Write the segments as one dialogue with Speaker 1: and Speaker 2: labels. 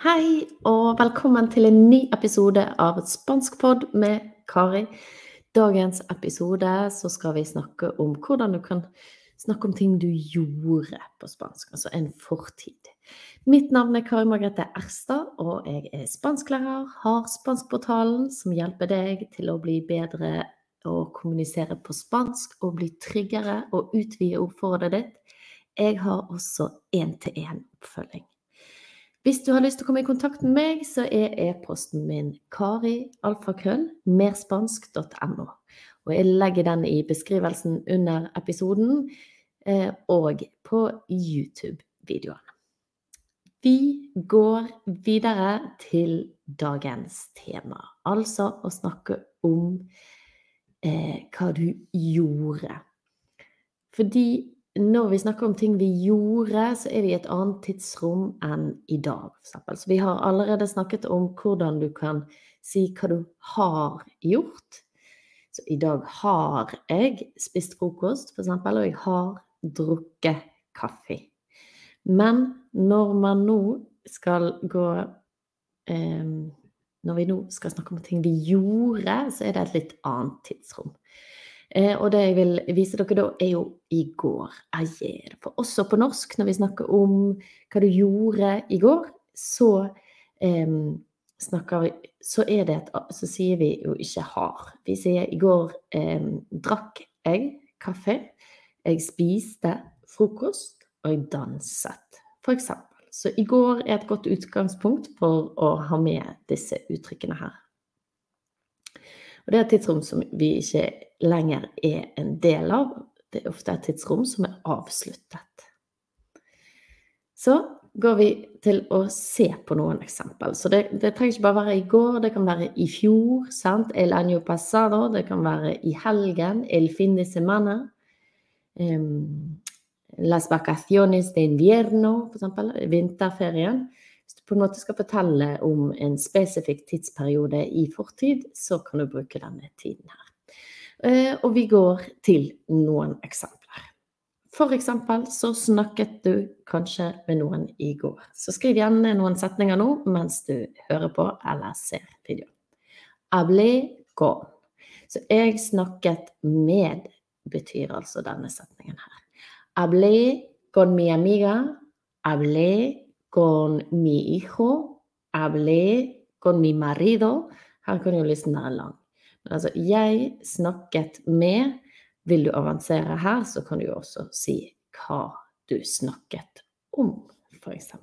Speaker 1: Hei, og velkommen til en ny episode av Spanskpod med Kari. Dagens episode så skal vi snakke om hvordan du kan snakke om ting du gjorde på spansk, altså en fortid. Mitt navn er Kari Margrethe Erstad, og jeg er spansklærer, har Spanskportalen, som hjelper deg til å bli bedre og kommunisere på spansk og bli tryggere og utvide ordforrådet ditt. Jeg har også én-til-én-oppfølging. Hvis du har lyst til å komme i kontakt med meg, så er e-posten min karialfakrøll.merspansk.no. Og jeg legger den i beskrivelsen under episoden eh, og på YouTube-videoen. Vi går videre til dagens tema, altså å snakke om eh, hva du gjorde. Fordi når vi snakker om ting vi gjorde, så er vi i et annet tidsrom enn i dag, f.eks. Så vi har allerede snakket om hvordan du kan si hva du har gjort. Så i dag har jeg spist frokost, f.eks., og jeg har drukket kaffe. Men når man nå skal gå eh, Når vi nå skal snakke om ting vi gjorde, så er det et litt annet tidsrom. Eh, og det jeg vil vise dere da, er jo i går. Ayer. For også på norsk, når vi snakker om hva du gjorde i går, så eh, snakker vi Så er det et Så sier vi jo ikke har. Vi sier i går eh, drakk jeg kaffe. Jeg spiste frokost, og jeg danset, for eksempel. Så i går er et godt utgangspunkt for å ha med disse uttrykkene her. Og det er et tidsrom som vi ikke lenger er en del av. Det er ofte et tidsrom som er avsluttet. Så går vi til å se på noen eksempel. Så det, det trenger ikke bare være i går, det kan være i fjor. sant? El año pasado. Det kan være i helgen. El fin de semana. Um, las vacaciones de invierno, f.eks. Vinterferien. Hvis du på en måte skal fortelle om en spesifikk tidsperiode i fortid, så kan du bruke denne tiden her. Eh, og vi går til noen eksempler. For eksempel så snakket du kanskje med noen i går. Så skriv gjerne noen setninger nå mens du hører på eller ser videoen. Hablé con. Så jeg snakket med betyr altså denne setningen her. Hablé con mi amiga. Hablé con mi hijo, hablé con mi marido. Her kan jo listen være lang. Men altså, jeg snakket med Vil du avansere her, så kan du jo også si hva du snakket om, f.eks.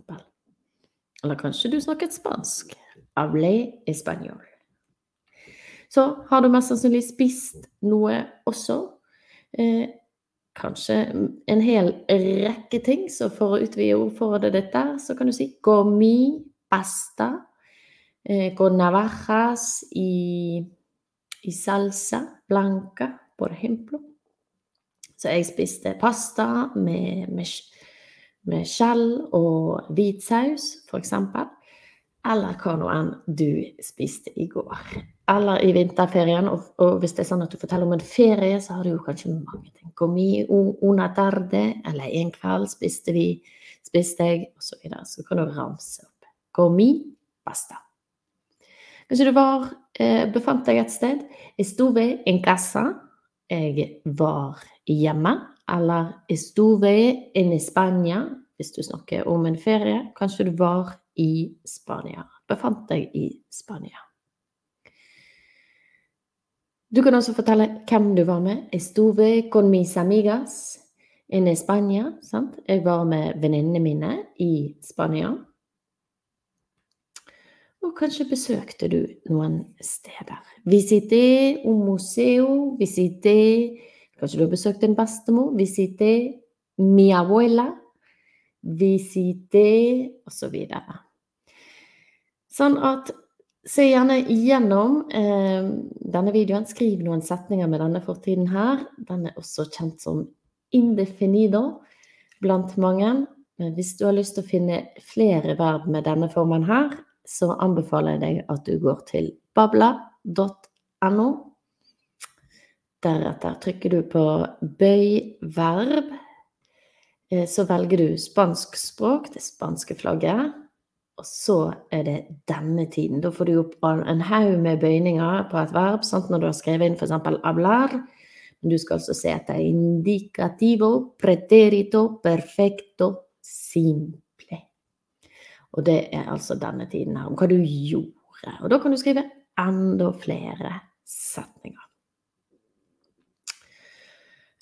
Speaker 1: Eller kanskje du snakket spansk. Hablé español. Så har du mest sannsynlig spist noe også. Eh, kanskje en hel rekke ting. Så for å utvide ordforrådet ditt der, så kan du si gomi pasta, eh, con navajas i, i salsa blanca, por ejemplo. Så jeg spiste pasta med, med, med skjell og hvit saus, for eksempel. Eller hva nå enn du spiste i går eller i vinterferien. Og, og, hvis det er sånn at du forteller om en ferie, så har du jo kanskje mange ting. Comi una tarde, eller en kveld spiste vi, spiste jeg, osv. Så, så kan du ramse opp. Comi pasta. Kanskje du var, eh, befant deg et sted. Estuve en casa. Jeg var hjemme. Eller estuve en Spania. Hvis du snakker om en ferie. Kanskje du var i Spania. Befant deg i Spania. Du kan også fortelle hvem du var med. Estuve con mis amigas in Spania. Sant? Jeg var med venninnene mine i Spania. Og kanskje besøkte du noen steder. Visite un museo, visite Kanskje du har besøkt en bestemor. Visite mi abuela. Visite Og så videre. Sånn at Se gjerne gjennom eh, denne videoen. Skriv noen setninger med denne fortiden her. Den er også kjent som indefinido blant mange. Men hvis du har lyst til å finne flere verb med denne formen her, så anbefaler jeg deg at du går til babla.no. Deretter trykker du på bøy verb. Eh, så velger du spansk språk, det spanske flagget. Og så er det denne tiden. Da får du opp en haug med bøyninger på et verb. Sant? Når du har skrevet inn f.eks. hablar. Du skal altså se etter indicativo, preterito, perfecto, simple. Og det er altså denne tiden her, om hva du gjorde. Og da kan du skrive enda flere setninger.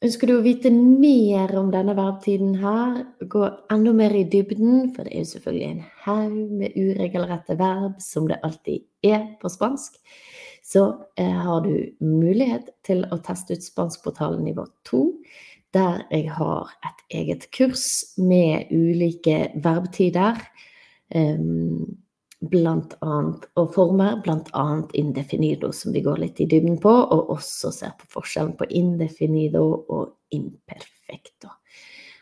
Speaker 1: Ønsker du å vite mer om denne verbtiden her, gå enda mer i dybden, for det er jo selvfølgelig en haug med uregelrette verb, som det alltid er på spansk, så eh, har du mulighet til å teste ut Spanskportalen nivå 2, der jeg har et eget kurs med ulike verbtider. Um, blant annet, og former, bl.a. indefinido, som vi går litt i dybden på, og også ser på forskjellen på indefinido og imperfecto.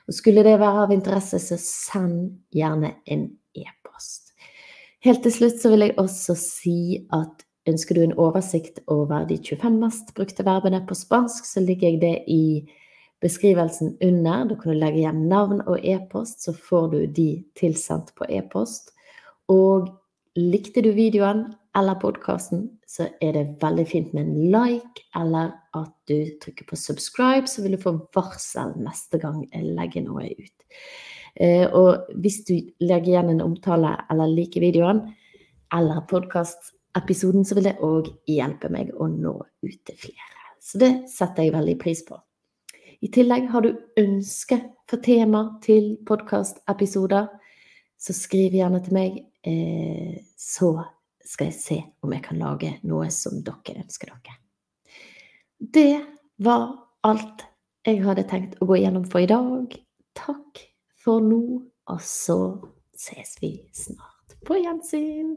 Speaker 1: Og skulle det være av interesse, så send gjerne en e-post. Helt til slutt så vil jeg også si at ønsker du en oversikt over de 25 mest brukte verbene på spansk, så ligger jeg det i beskrivelsen under. Da kan du legge igjen navn og e-post, så får du de tilsendt på e-post. Og Likte du videoen eller podkasten, så er det veldig fint med en like, eller at du trykker på subscribe, så vil du få varsel neste gang jeg legger noe ut. Eh, og hvis du legger igjen en omtale eller liker videoen eller podkastepisoden, så vil det òg hjelpe meg å nå ut til flere. Så det setter jeg veldig pris på. I tillegg har du ønske for tema til podkastepisoder, så skriv gjerne til meg så skal jeg se om jeg kan lage noe som dere ønsker dere. Det var alt jeg hadde tenkt å gå igjennom for i dag. Takk for nå, og så ses vi snart på gjensyn.